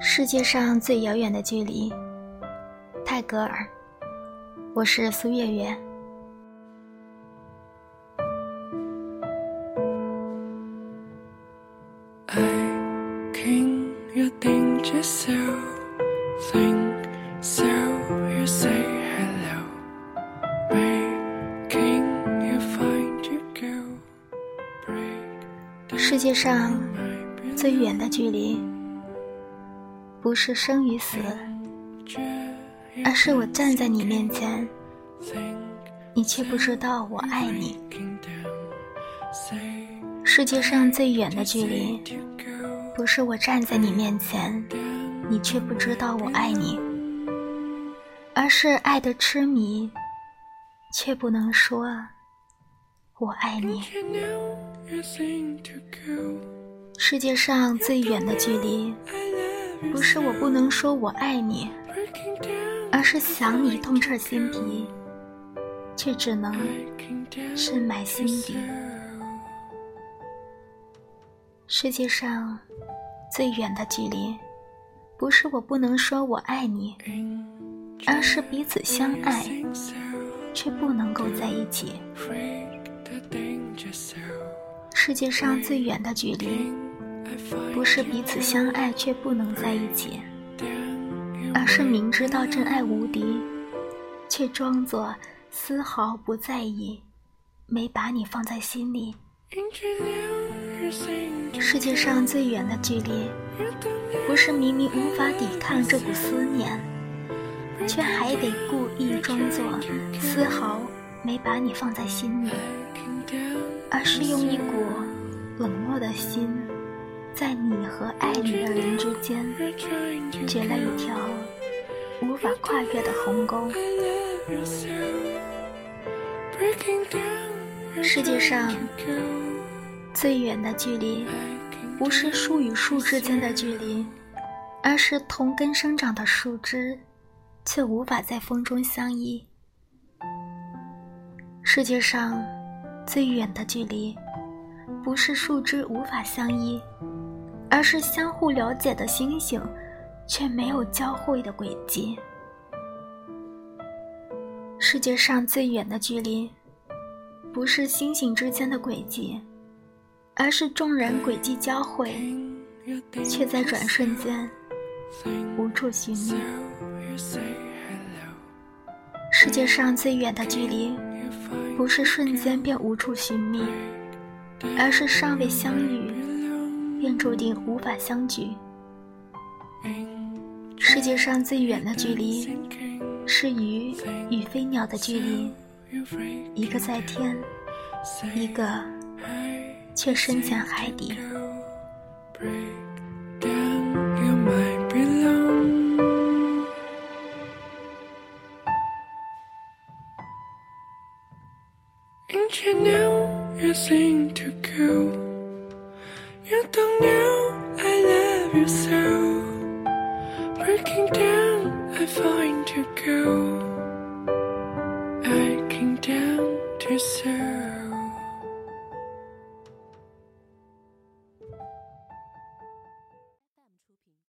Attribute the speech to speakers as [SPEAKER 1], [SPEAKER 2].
[SPEAKER 1] 世界上最遥远的距离，泰戈尔。我是苏月月。世界上最远的距离。不是生与死，而是我站在你面前，你却不知道我爱你。世界上最远的距离，不是我站在你面前，你却不知道我爱你，而是爱的痴迷，却不能说我爱你。世界上最远的距离。不是我不能说我爱你，而是想你痛彻心脾，却只能深埋心底。世界上最远的距离，不是我不能说我爱你，而是彼此相爱，却不能够在一起。世界上最远的距离。不是彼此相爱却不能在一起，而是明知道真爱无敌，却装作丝毫不在意，没把你放在心里。世界上最远的距离，不是明明无法抵抗这股思念，却还得故意装作丝毫没把你放在心里，而是用一股冷漠的心。在你和爱你的人之间，结了一条无法跨越的鸿沟。世界上最远的距离，不是树与树之间的距离，而是同根生长的树枝，却无法在风中相依。世界上最远的距离，不是树枝无法相依。而是相互了解的星星，却没有交汇的轨迹。世界上最远的距离，不是星星之间的轨迹，而是众人轨迹交汇，却在转瞬间无处寻觅。世界上最远的距离，不是瞬间便无处寻觅，而是尚未相遇。便注定无法相聚。世界上最远的距离，是鱼与飞鸟的距离，一个在天，一个却深潜海底。You don't know I love you so. Breaking down, I find you go. I came down to serve.